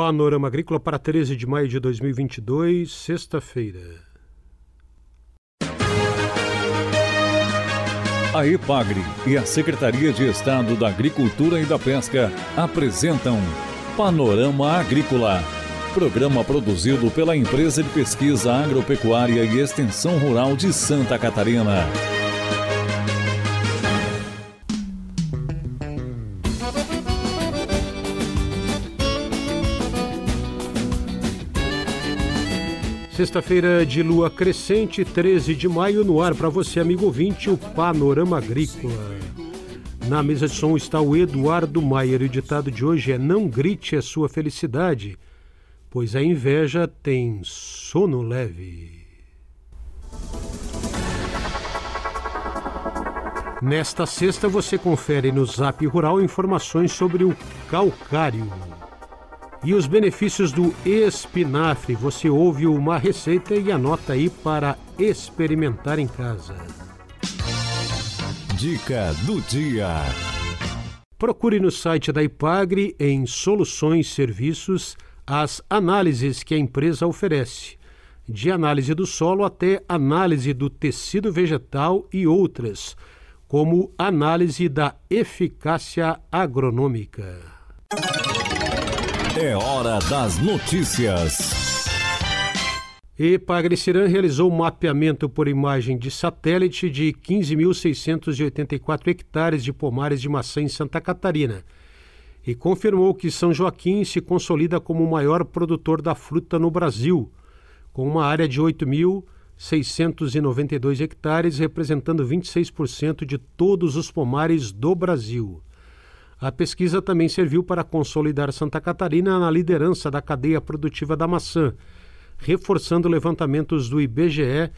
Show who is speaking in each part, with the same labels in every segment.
Speaker 1: Panorama Agrícola para 13 de maio de 2022, sexta-feira.
Speaker 2: A EPAGRE e a Secretaria de Estado da Agricultura e da Pesca apresentam Panorama Agrícola, programa produzido pela Empresa de Pesquisa Agropecuária e Extensão Rural de Santa Catarina.
Speaker 1: Sexta-feira de lua crescente, 13 de maio, no ar para você, amigo ouvinte, o Panorama Agrícola. Na mesa de som está o Eduardo Maier o ditado de hoje é: Não grite a sua felicidade, pois a inveja tem sono leve. Nesta sexta você confere no Zap Rural informações sobre o calcário. E os benefícios do espinafre, você ouve uma receita e anota aí para experimentar em casa.
Speaker 2: Dica do dia.
Speaker 1: Procure no site da Ipagre em Soluções Serviços as análises que a empresa oferece, de análise do solo até análise do tecido vegetal e outras, como análise da eficácia agronômica.
Speaker 2: É hora das notícias.
Speaker 1: Epagriciran realizou um mapeamento por imagem de satélite de 15.684 hectares de pomares de maçã em Santa Catarina e confirmou que São Joaquim se consolida como o maior produtor da fruta no Brasil, com uma área de 8.692 hectares, representando 26% de todos os pomares do Brasil. A pesquisa também serviu para consolidar Santa Catarina na liderança da cadeia produtiva da maçã, reforçando levantamentos do IBGE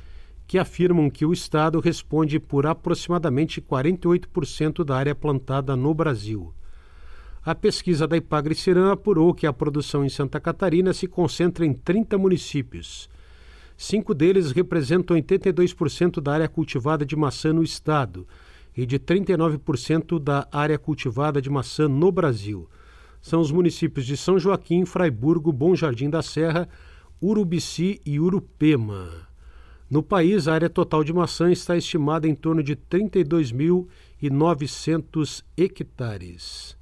Speaker 1: que afirmam que o estado responde por aproximadamente 48% da área plantada no Brasil. A pesquisa da Ipagre Ciran apurou que a produção em Santa Catarina se concentra em 30 municípios. Cinco deles representam 82% da área cultivada de maçã no estado e de 39% da área cultivada de maçã no Brasil. São os municípios de São Joaquim, Fraiburgo, Bom Jardim da Serra, Urubici e Urupema. No país, a área total de maçã está estimada em torno de 32.900 hectares.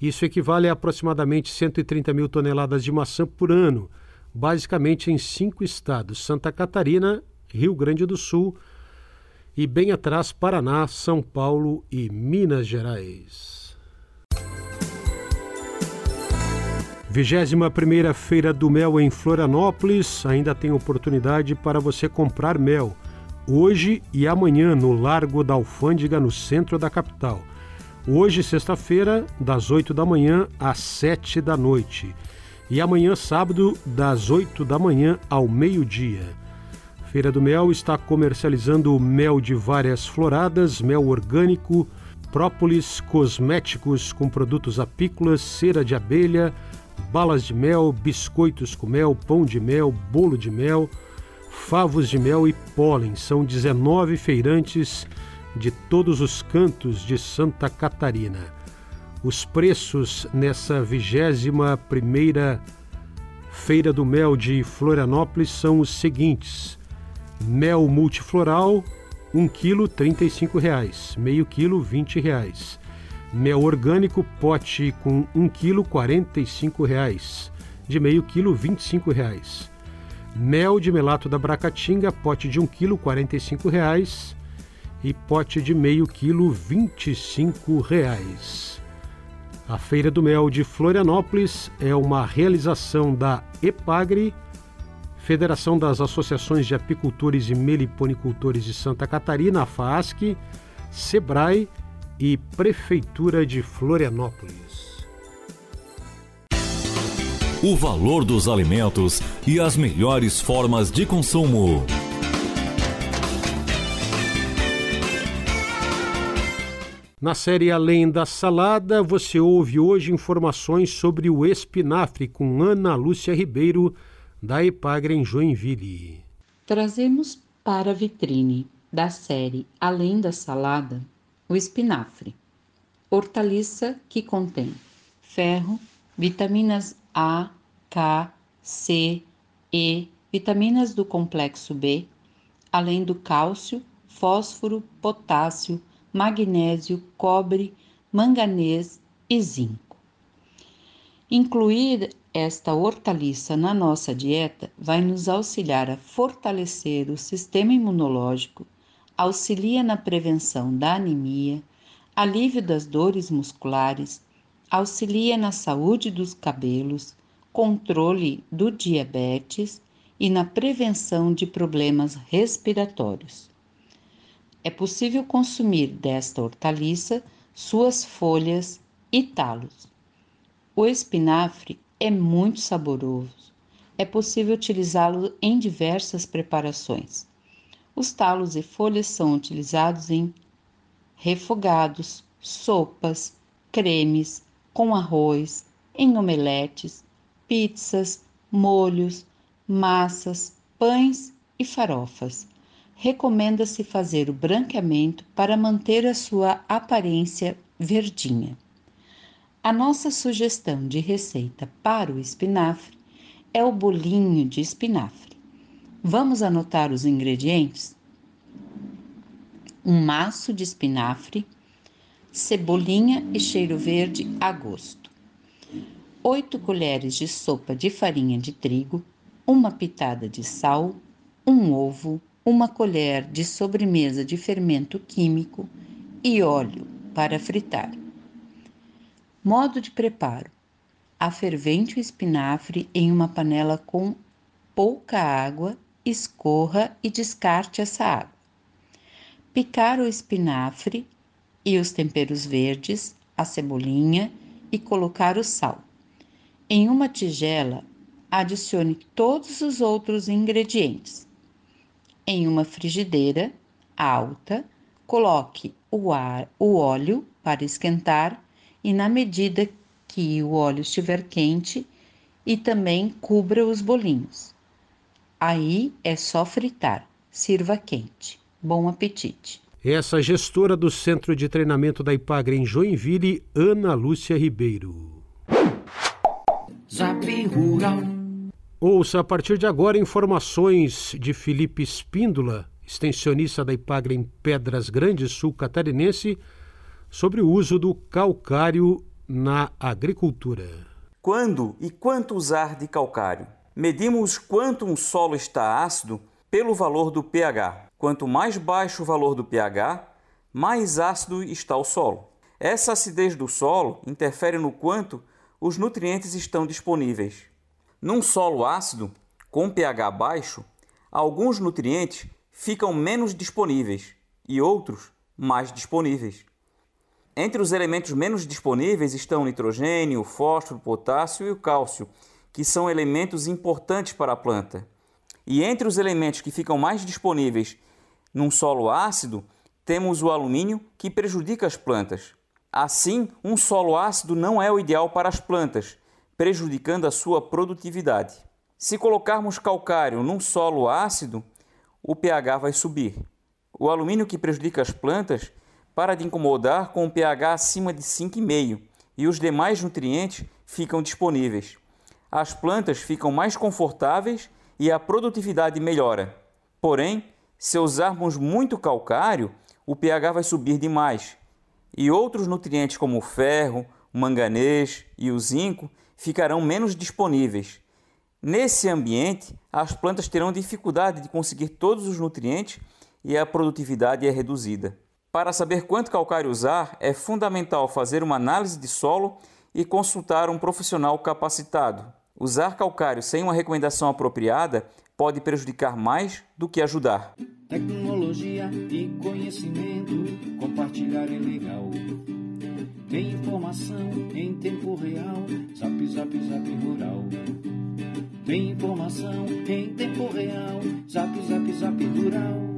Speaker 1: Isso equivale a aproximadamente 130 mil toneladas de maçã por ano, basicamente em cinco estados: Santa Catarina, Rio Grande do Sul, e bem atrás Paraná, São Paulo e Minas Gerais. 21 primeira Feira do Mel em Florianópolis, ainda tem oportunidade para você comprar mel, hoje e amanhã no Largo da Alfândega, no centro da capital. Hoje, sexta-feira, das 8 da manhã às 7 da noite. E amanhã, sábado, das 8 da manhã ao meio-dia. Feira do Mel está comercializando mel de várias floradas, mel orgânico, própolis, cosméticos com produtos apícolas, cera de abelha, balas de mel, biscoitos com mel, pão de mel, bolo de mel, favos de mel e pólen. São 19 feirantes de todos os cantos de Santa Catarina. Os preços nessa vigésima primeira Feira do Mel de Florianópolis são os seguintes: Mel multifloral, 1 kg R$ 35,00, meio quilo R$ 20,00. Mel orgânico, pote com 1 kg R$ 45,00, de meio quilo R$ 25,00. Mel de melato da Bracatinga, pote de 1 kg R$ 45,00 e pote de meio quilo R$ 25,00. A Feira do Mel de Florianópolis é uma realização da EPAGRE, Federação das Associações de Apicultores e Meliponicultores de Santa Catarina, FASC, SEBRAE e Prefeitura de Florianópolis.
Speaker 2: O valor dos alimentos e as melhores formas de consumo.
Speaker 1: Na série Além da Salada, você ouve hoje informações sobre o espinafre com Ana Lúcia Ribeiro da Epagre em Joinville.
Speaker 3: Trazemos para a vitrine da série Além da Salada o espinafre, hortaliça que contém ferro, vitaminas A, K, C, E, vitaminas do complexo B, além do cálcio, fósforo, potássio, magnésio, cobre, manganês e zinco. Incluir esta hortaliça na nossa dieta vai nos auxiliar a fortalecer o sistema imunológico, auxilia na prevenção da anemia, alívio das dores musculares, auxilia na saúde dos cabelos, controle do diabetes e na prevenção de problemas respiratórios. É possível consumir desta hortaliça suas folhas e talos. O espinafre é muito saboroso. É possível utilizá-lo em diversas preparações. Os talos e folhas são utilizados em refogados, sopas, cremes, com arroz, em omeletes, pizzas, molhos, massas, pães e farofas. Recomenda-se fazer o branqueamento para manter a sua aparência verdinha. A nossa sugestão de receita para o espinafre é o bolinho de espinafre. Vamos anotar os ingredientes? Um maço de espinafre, cebolinha e cheiro verde a gosto. 8 colheres de sopa de farinha de trigo, uma pitada de sal, um ovo, uma colher de sobremesa de fermento químico e óleo para fritar. Modo de preparo: afervente o espinafre em uma panela com pouca água, escorra e descarte essa água. Picar o espinafre e os temperos verdes, a cebolinha e colocar o sal. Em uma tigela, adicione todos os outros ingredientes. Em uma frigideira alta, coloque o, ar, o óleo para esquentar e na medida que o óleo estiver quente e também cubra os bolinhos. Aí é só fritar. Sirva quente. Bom apetite.
Speaker 1: Essa gestora do Centro de Treinamento da Ipagre em Joinville, Ana Lúcia Ribeiro. Zap Rural. Ouça a partir de agora informações de Felipe Espíndola, extensionista da Ipagre em Pedras Grandes, sul catarinense, sobre o uso do calcário na agricultura.
Speaker 4: Quando e quanto usar de calcário? Medimos quanto um solo está ácido pelo valor do pH. Quanto mais baixo o valor do pH, mais ácido está o solo. Essa acidez do solo interfere no quanto os nutrientes estão disponíveis. Num solo ácido, com pH baixo, alguns nutrientes ficam menos disponíveis e outros mais disponíveis. Entre os elementos menos disponíveis estão o nitrogênio, o fósforo, o potássio e o cálcio, que são elementos importantes para a planta. E entre os elementos que ficam mais disponíveis num solo ácido, temos o alumínio, que prejudica as plantas. Assim, um solo ácido não é o ideal para as plantas, prejudicando a sua produtividade. Se colocarmos calcário num solo ácido, o pH vai subir. O alumínio que prejudica as plantas para de incomodar com um pH acima de 5,5 e os demais nutrientes ficam disponíveis. As plantas ficam mais confortáveis e a produtividade melhora. Porém, se usarmos muito calcário, o pH vai subir demais e outros nutrientes como o ferro, o manganês e o zinco ficarão menos disponíveis. Nesse ambiente, as plantas terão dificuldade de conseguir todos os nutrientes e a produtividade é reduzida. Para saber quanto calcário usar, é fundamental fazer uma análise de solo e consultar um profissional capacitado. Usar calcário sem uma recomendação apropriada pode prejudicar mais do que ajudar. Tecnologia e conhecimento, compartilhar é legal. Tem informação em tempo real, zap, zap, zap rural. Tem informação em tempo real, zap, zap, zap rural.